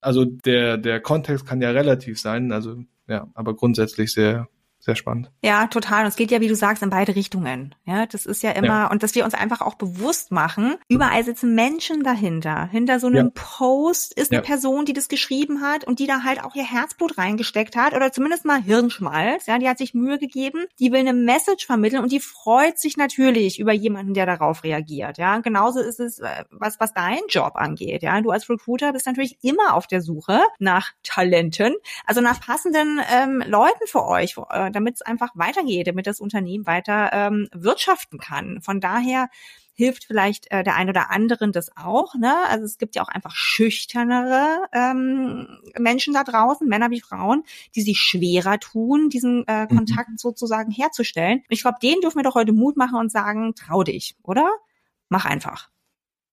Also der, der Kontext kann ja relativ sein, also ja, aber grundsätzlich sehr, sehr spannend. Ja, total. Und es geht ja, wie du sagst, in beide Richtungen. Ja, das ist ja immer, ja. und dass wir uns einfach auch bewusst machen, überall sitzen Menschen dahinter. Hinter so einem ja. Post ist eine ja. Person, die das geschrieben hat und die da halt auch ihr Herzblut reingesteckt hat oder zumindest mal Hirnschmalz. Ja, die hat sich Mühe gegeben, die will eine Message vermitteln und die freut sich natürlich über jemanden, der darauf reagiert. Ja, und genauso ist es, äh, was, was deinen Job angeht. Ja, du als Recruiter bist natürlich immer auf der Suche nach Talenten, also nach passenden ähm, Leuten für euch, äh, damit es einfach weitergeht, damit das Unternehmen weiter ähm, wirtschaften kann. Von daher hilft vielleicht äh, der ein oder anderen das auch. Ne? Also es gibt ja auch einfach schüchternere ähm, Menschen da draußen, Männer wie Frauen, die sich schwerer tun, diesen äh, mhm. Kontakt sozusagen herzustellen. Ich glaube, denen dürfen wir doch heute Mut machen und sagen, trau dich, oder? Mach einfach.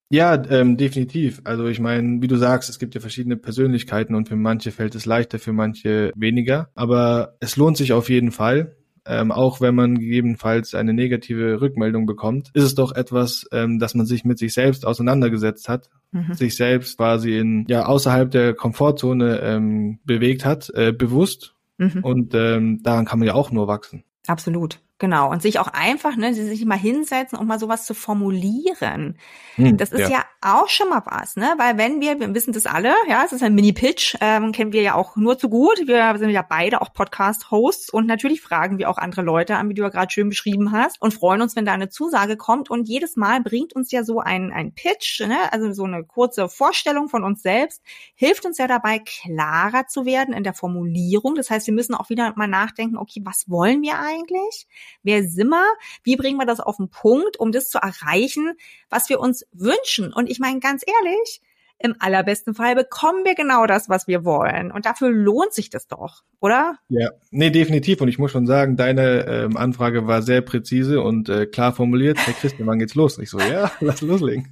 Ja, ähm, definitiv. Also ich meine, wie du sagst, es gibt ja verschiedene Persönlichkeiten und für manche fällt es leichter, für manche weniger. Aber es lohnt sich auf jeden Fall. Ähm, auch wenn man gegebenenfalls eine negative Rückmeldung bekommt, ist es doch etwas, ähm, dass man sich mit sich selbst auseinandergesetzt hat, mhm. sich selbst quasi in ja außerhalb der Komfortzone ähm, bewegt hat, äh, bewusst. Mhm. Und ähm, daran kann man ja auch nur wachsen. Absolut. Genau, und sich auch einfach, ne, sich mal hinsetzen und mal sowas zu formulieren. Hm, das ist ja. ja. auch schon mal was, ne? Weil wenn wir, wir wissen das alle, ja, es ist ein Mini-Pitch, ähm, kennen wir ja auch nur zu gut. Wir sind ja beide auch Podcast-Hosts und natürlich fragen wir auch andere Leute an, wie du ja gerade schön beschrieben hast, und freuen uns, wenn da eine Zusage kommt. Und jedes Mal bringt uns ja so ein, ein Pitch, ne? also so eine kurze Vorstellung von uns selbst, hilft uns ja dabei, klarer zu werden in der Formulierung. Das heißt, wir müssen auch wieder mal nachdenken, okay, was wollen wir eigentlich? Wer sind wir? Wie bringen wir das auf den Punkt, um das zu erreichen, was wir uns wünschen? Und ich meine, ganz ehrlich, im allerbesten Fall bekommen wir genau das, was wir wollen. Und dafür lohnt sich das doch, oder? Ja, nee, definitiv. Und ich muss schon sagen, deine ähm, Anfrage war sehr präzise und äh, klar formuliert. Herr Christian, wann geht's los? Ich so, ja, lass loslegen.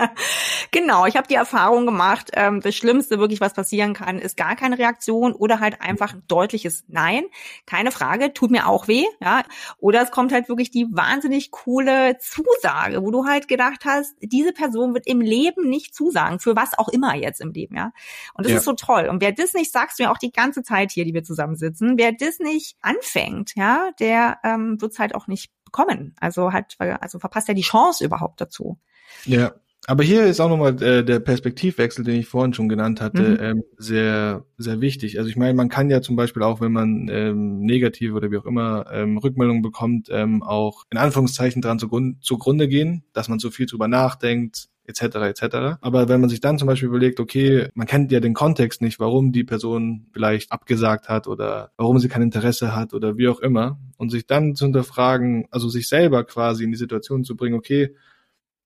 genau, ich habe die Erfahrung gemacht, ähm, das Schlimmste wirklich, was passieren kann, ist gar keine Reaktion oder halt einfach ein deutliches Nein. Keine Frage, tut mir auch weh, ja. Oder es kommt halt wirklich die wahnsinnig coole Zusage, wo du halt gedacht hast, diese Person wird im Leben nicht zusagen sagen, für was auch immer jetzt im Leben, ja. Und das ja. ist so toll. Und wer das nicht, sagst du ja auch die ganze Zeit hier, die wir zusammensitzen, wer das nicht anfängt, ja, der ähm, wird es halt auch nicht bekommen. Also halt, also verpasst ja die Chance überhaupt dazu. Ja, aber hier ist auch nochmal äh, der Perspektivwechsel, den ich vorhin schon genannt hatte, mhm. ähm, sehr, sehr wichtig. Also ich meine, man kann ja zum Beispiel auch, wenn man ähm, negative oder wie auch immer ähm, Rückmeldungen bekommt, ähm, auch in Anführungszeichen dran zugrunde, zugrunde gehen, dass man so viel drüber nachdenkt, etc. etc. Aber wenn man sich dann zum Beispiel überlegt, okay, man kennt ja den Kontext nicht, warum die Person vielleicht abgesagt hat oder warum sie kein Interesse hat oder wie auch immer, und sich dann zu hinterfragen, also sich selber quasi in die Situation zu bringen, okay,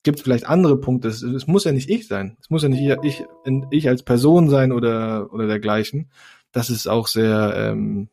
gibt es vielleicht andere Punkte. Es, es, muss ja nicht ich sein. Es muss ja nicht ich, ich, ich als Person sein oder, oder dergleichen. Das ist auch sehr, ähm,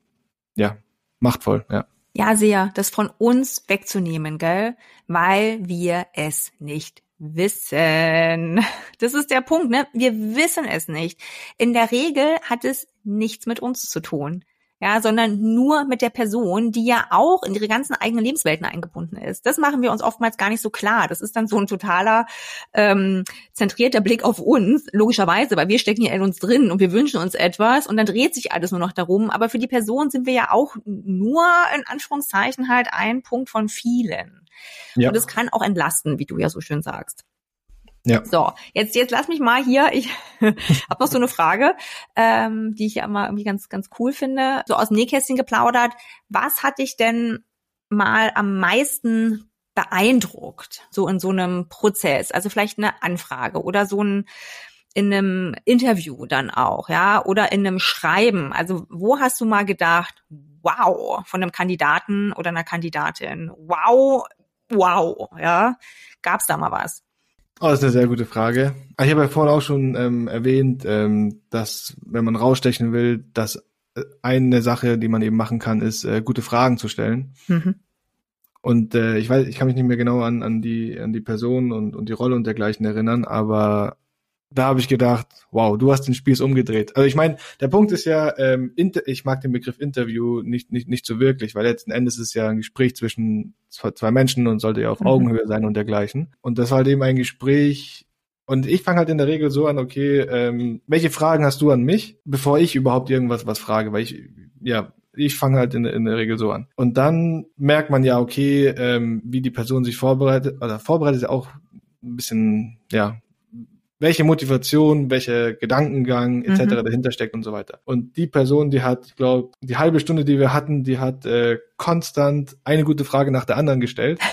ja, machtvoll, ja. Ja, sehr, das von uns wegzunehmen, gell? Weil wir es nicht wissen. Das ist der Punkt, ne? Wir wissen es nicht. In der Regel hat es nichts mit uns zu tun. Ja, sondern nur mit der Person, die ja auch in ihre ganzen eigenen Lebenswelten eingebunden ist. Das machen wir uns oftmals gar nicht so klar. Das ist dann so ein totaler ähm, zentrierter Blick auf uns, logischerweise, weil wir stecken ja in uns drin und wir wünschen uns etwas und dann dreht sich alles nur noch darum. Aber für die Person sind wir ja auch nur in Anführungszeichen halt ein Punkt von vielen. Ja. Und es kann auch entlasten, wie du ja so schön sagst. Ja. So, jetzt, jetzt lass mich mal hier, ich habe noch so eine Frage, ähm, die ich ja immer irgendwie ganz, ganz cool finde, so aus dem Nähkästchen geplaudert. Was hat dich denn mal am meisten beeindruckt, so in so einem Prozess? Also vielleicht eine Anfrage oder so ein in einem Interview dann auch, ja, oder in einem Schreiben. Also wo hast du mal gedacht, wow, von einem Kandidaten oder einer Kandidatin, wow, wow, ja, gab's da mal was? Oh, das ist eine sehr gute Frage. Ah, ich habe ja vorhin auch schon ähm, erwähnt, ähm, dass wenn man rausstechen will, dass eine Sache, die man eben machen kann, ist äh, gute Fragen zu stellen. Mhm. Und äh, ich weiß, ich kann mich nicht mehr genau an, an die an die Person und, und die Rolle und dergleichen erinnern, aber da habe ich gedacht, wow, du hast den Spieß umgedreht. Also ich meine, der Punkt ist ja, ähm, inter, ich mag den Begriff Interview nicht, nicht, nicht so wirklich, weil letzten Endes ist es ja ein Gespräch zwischen zwei Menschen und sollte ja auf mhm. Augenhöhe sein und dergleichen. Und das war halt eben ein Gespräch, und ich fange halt in der Regel so an, okay, ähm, welche Fragen hast du an mich, bevor ich überhaupt irgendwas was frage, weil ich, ja, ich fange halt in, in der Regel so an. Und dann merkt man ja, okay, ähm, wie die Person sich vorbereitet, oder vorbereitet ist auch ein bisschen, ja, welche Motivation, welcher Gedankengang etc. Mhm. dahinter steckt und so weiter. Und die Person, die hat, ich glaube, die halbe Stunde, die wir hatten, die hat äh, konstant eine gute Frage nach der anderen gestellt.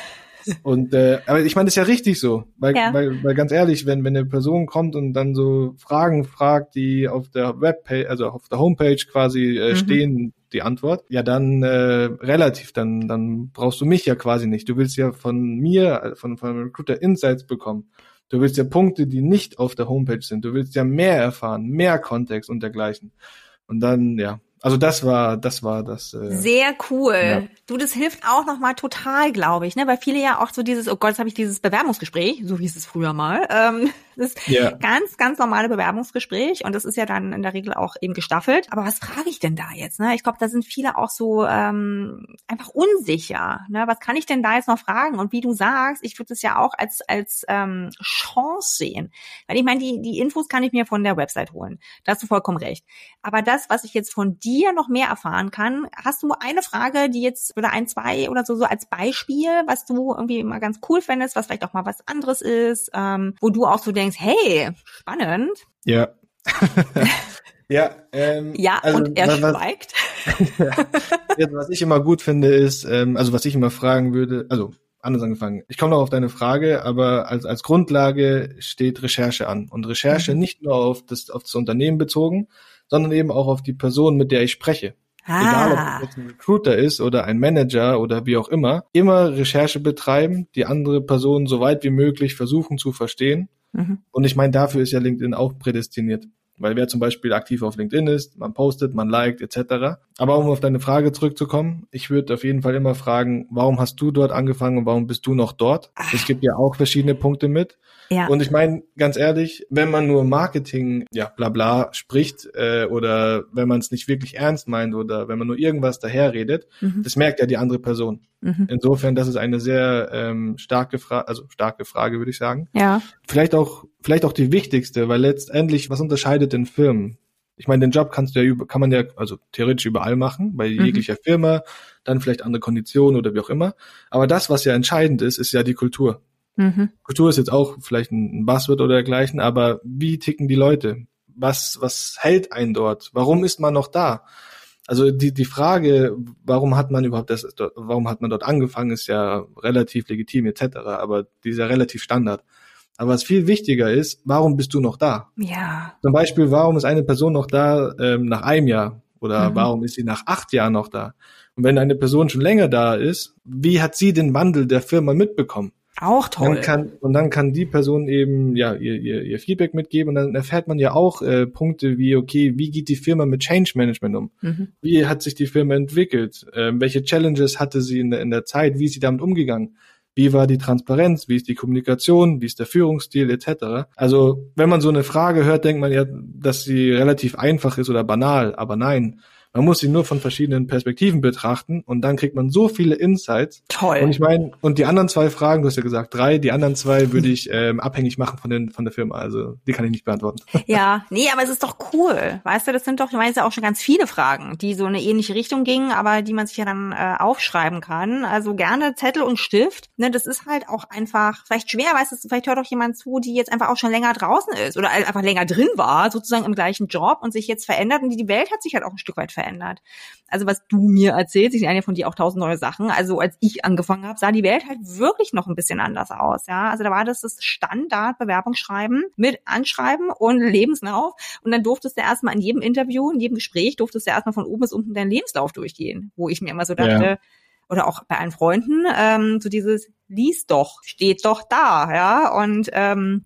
Und äh, aber ich meine, das ist ja richtig so, weil, ja. weil, weil ganz ehrlich, wenn wenn eine Person kommt und dann so Fragen fragt, die auf der Webpage, also auf der Homepage quasi äh, mhm. stehen, die Antwort, ja dann äh, relativ, dann dann brauchst du mich ja quasi nicht. Du willst ja von mir, von von Recruiter Insights bekommen. Du willst ja Punkte, die nicht auf der Homepage sind. Du willst ja mehr erfahren, mehr Kontext und dergleichen. Und dann, ja, also das war, das war das. Äh, Sehr cool. Ja. Du, das hilft auch nochmal total, glaube ich, ne? Weil viele ja auch so dieses, oh Gott, jetzt habe ich dieses Bewerbungsgespräch, so hieß es früher mal. Ähm, das ist yeah. ganz, ganz normale Bewerbungsgespräch und das ist ja dann in der Regel auch eben gestaffelt. Aber was frage ich denn da jetzt? Ne? Ich glaube, da sind viele auch so ähm, einfach unsicher. Ne? Was kann ich denn da jetzt noch fragen? Und wie du sagst, ich würde es ja auch als als ähm, Chance sehen. Weil ich meine, die, die Infos kann ich mir von der Website holen. Da hast du vollkommen recht. Aber das, was ich jetzt von dir noch mehr erfahren kann, hast du eine Frage, die jetzt oder ein, zwei oder so, so als Beispiel, was du irgendwie immer ganz cool fändest, was vielleicht auch mal was anderes ist, ähm, wo du auch so denkst, hey, spannend. Ja. ja, ähm, ja, also, und er was, schweigt. ja, was ich immer gut finde, ist, ähm, also was ich immer fragen würde, also anders angefangen. Ich komme noch auf deine Frage, aber als, als Grundlage steht Recherche an. Und Recherche mhm. nicht nur auf das, auf das Unternehmen bezogen, sondern eben auch auf die Person, mit der ich spreche. Ah. Egal, ob es ein Recruiter ist oder ein Manager oder wie auch immer, immer Recherche betreiben, die andere Person so weit wie möglich versuchen zu verstehen. Mhm. Und ich meine, dafür ist ja LinkedIn auch prädestiniert. Weil wer zum Beispiel aktiv auf LinkedIn ist, man postet, man liked etc. Aber um auf deine Frage zurückzukommen, ich würde auf jeden Fall immer fragen, warum hast du dort angefangen und warum bist du noch dort? Ach. Es gibt ja auch verschiedene Punkte mit. Ja. Und ich meine, ganz ehrlich, wenn man nur Marketing, ja, bla bla spricht äh, oder wenn man es nicht wirklich ernst meint oder wenn man nur irgendwas daherredet, mhm. das merkt ja die andere Person. Mhm. Insofern, das ist eine sehr ähm, starke Frage, also starke Frage, würde ich sagen. Ja. Vielleicht auch, vielleicht auch die wichtigste, weil letztendlich, was unterscheidet den Firmen? Ich meine, den Job kannst du ja über, kann man ja, also theoretisch überall machen, bei mhm. jeglicher Firma, dann vielleicht andere Konditionen oder wie auch immer. Aber das, was ja entscheidend ist, ist ja die Kultur. Mhm. Kultur ist jetzt auch vielleicht ein Buzzword oder dergleichen, aber wie ticken die Leute? Was, was hält einen dort? Warum ist man noch da? Also die, die Frage, warum hat man überhaupt das, warum hat man dort angefangen, ist ja relativ legitim etc., aber dieser relativ Standard. Aber was viel wichtiger ist, warum bist du noch da? Ja. Zum Beispiel, warum ist eine Person noch da ähm, nach einem Jahr? Oder mhm. warum ist sie nach acht Jahren noch da? Und wenn eine Person schon länger da ist, wie hat sie den Wandel der Firma mitbekommen? Auch toll. Dann kann, und dann kann die Person eben ja ihr, ihr, ihr Feedback mitgeben und dann erfährt man ja auch äh, Punkte wie, okay, wie geht die Firma mit Change Management um? Mhm. Wie hat sich die Firma entwickelt? Ähm, welche Challenges hatte sie in der, in der Zeit? Wie ist sie damit umgegangen? Wie war die Transparenz? Wie ist die Kommunikation? Wie ist der Führungsstil etc.? Also wenn man so eine Frage hört, denkt man ja, dass sie relativ einfach ist oder banal, aber nein. Man muss sie nur von verschiedenen Perspektiven betrachten und dann kriegt man so viele Insights. Toll. Und ich meine, und die anderen zwei Fragen, du hast ja gesagt drei, die anderen zwei würde ich ähm, abhängig machen von, den, von der Firma. Also die kann ich nicht beantworten. Ja, nee, aber es ist doch cool. Weißt du, das sind doch, ich weiß ja auch schon ganz viele Fragen, die so in eine ähnliche Richtung gingen, aber die man sich ja dann äh, aufschreiben kann. Also gerne Zettel und Stift. Ne, das ist halt auch einfach vielleicht schwer, weißt du, vielleicht hört auch jemand zu, die jetzt einfach auch schon länger draußen ist oder einfach länger drin war, sozusagen im gleichen Job und sich jetzt verändert und die Welt hat sich halt auch ein Stück weit verändert verändert. Also was du mir erzählst, ich sehe ja von dir auch tausend neue Sachen. Also als ich angefangen habe, sah die Welt halt wirklich noch ein bisschen anders aus. Ja, also da war das das Standard Bewerbungsschreiben mit Anschreiben und Lebenslauf. Und dann durftest du erstmal in jedem Interview, in jedem Gespräch, durftest du erstmal von oben bis unten deinen Lebenslauf durchgehen, wo ich mir immer so dachte, ja oder auch bei allen Freunden, ähm, so dieses lies doch, steht doch da, ja, und ähm,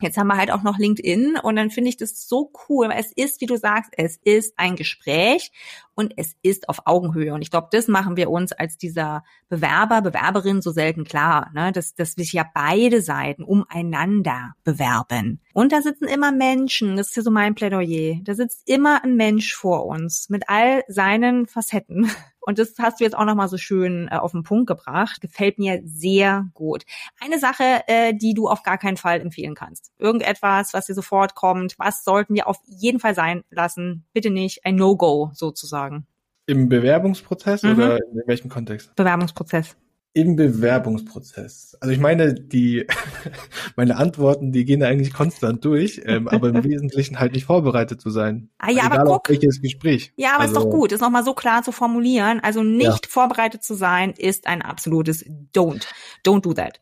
Jetzt haben wir halt auch noch LinkedIn und dann finde ich das so cool. Es ist, wie du sagst, es ist ein Gespräch und es ist auf Augenhöhe. Und ich glaube, das machen wir uns als dieser Bewerber, Bewerberin so selten klar, ne? dass, dass sich ja beide Seiten umeinander bewerben. Und da sitzen immer Menschen, das ist ja so mein Plädoyer. Da sitzt immer ein Mensch vor uns mit all seinen Facetten. Und das hast du jetzt auch nochmal so schön äh, auf den Punkt gebracht. Gefällt mir sehr gut. Eine Sache, äh, die du auf gar keinen Fall empfehlen kannst. Irgendetwas, was dir sofort kommt, was sollten wir auf jeden Fall sein lassen? Bitte nicht ein No-Go sozusagen. Im Bewerbungsprozess mhm. oder in welchem Kontext? Bewerbungsprozess im Bewerbungsprozess. Also ich meine, die meine Antworten, die gehen eigentlich konstant durch, ähm, aber im Wesentlichen halt nicht vorbereitet zu sein. Ah ja, aber guck. welches Gespräch. Ja, aber also, ist doch gut, ist nochmal so klar zu formulieren. Also nicht ja. vorbereitet zu sein, ist ein absolutes Don't. Don't do that.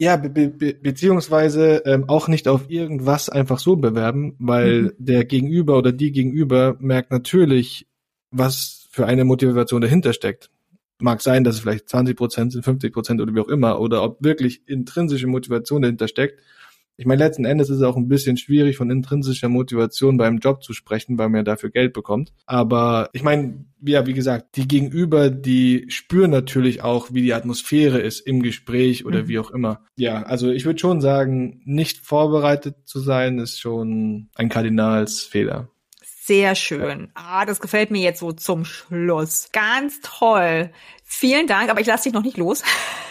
Ja, be be beziehungsweise ähm, auch nicht auf irgendwas einfach so bewerben, weil mhm. der Gegenüber oder die Gegenüber merkt natürlich, was für eine Motivation dahinter steckt mag sein, dass es vielleicht 20 Prozent sind, 50 Prozent oder wie auch immer, oder ob wirklich intrinsische Motivation dahinter steckt. Ich meine, letzten Endes ist es auch ein bisschen schwierig, von intrinsischer Motivation beim Job zu sprechen, weil man ja dafür Geld bekommt. Aber ich meine, ja, wie gesagt, die Gegenüber, die spüren natürlich auch, wie die Atmosphäre ist im Gespräch oder mhm. wie auch immer. Ja, also ich würde schon sagen, nicht vorbereitet zu sein, ist schon ein Kardinalsfehler. Sehr schön. Ah, das gefällt mir jetzt so zum Schluss. Ganz toll. Vielen Dank, aber ich lasse dich noch nicht los.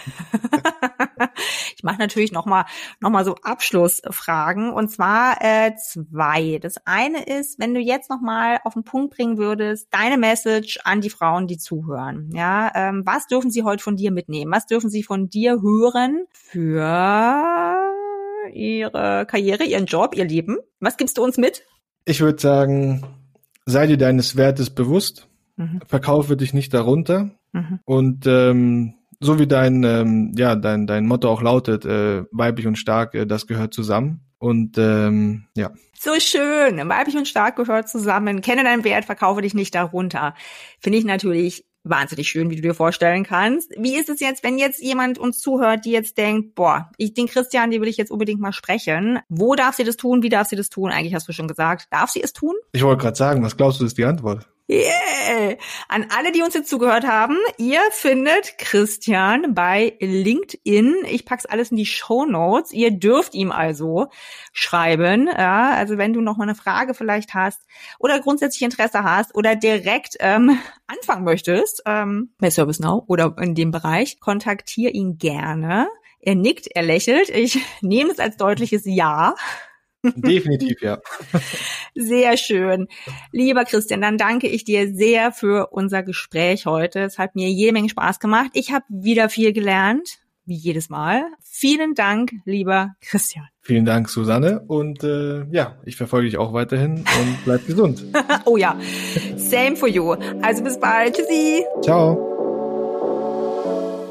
ich mache natürlich noch mal noch mal so Abschlussfragen und zwar äh, zwei. Das eine ist, wenn du jetzt noch mal auf den Punkt bringen würdest, deine Message an die Frauen, die zuhören. Ja, ähm, was dürfen sie heute von dir mitnehmen? Was dürfen sie von dir hören für ihre Karriere, ihren Job, ihr Leben? Was gibst du uns mit? Ich würde sagen, sei dir deines Wertes bewusst, mhm. verkaufe dich nicht darunter mhm. und ähm, so wie dein ähm, ja dein dein Motto auch lautet, äh, weiblich und stark, äh, das gehört zusammen und ähm, ja. So schön, weiblich und stark gehört zusammen. Kenne deinen Wert, verkaufe dich nicht darunter. Finde ich natürlich wahnsinnig schön, wie du dir vorstellen kannst. Wie ist es jetzt, wenn jetzt jemand uns zuhört, die jetzt denkt, boah, ich, den Christian, die will ich jetzt unbedingt mal sprechen. Wo darf sie das tun? Wie darf sie das tun? Eigentlich hast du schon gesagt. Darf sie es tun? Ich wollte gerade sagen, was glaubst du, ist die Antwort? Yeah! An alle, die uns jetzt zugehört haben, ihr findet Christian bei LinkedIn. Ich pack's alles in die Show Notes. Ihr dürft ihm also schreiben. Ja, also wenn du noch mal eine Frage vielleicht hast oder grundsätzlich Interesse hast oder direkt ähm, anfangen möchtest ähm, bei ServiceNow oder in dem Bereich, kontaktier ihn gerne. Er nickt, er lächelt. Ich nehme es als deutliches Ja. Definitiv, ja. Sehr schön. Lieber Christian, dann danke ich dir sehr für unser Gespräch heute. Es hat mir jede Menge Spaß gemacht. Ich habe wieder viel gelernt, wie jedes Mal. Vielen Dank, lieber Christian. Vielen Dank, Susanne. Und äh, ja, ich verfolge dich auch weiterhin und bleib gesund. oh ja, same for you. Also bis bald. Tschüssi. Ciao.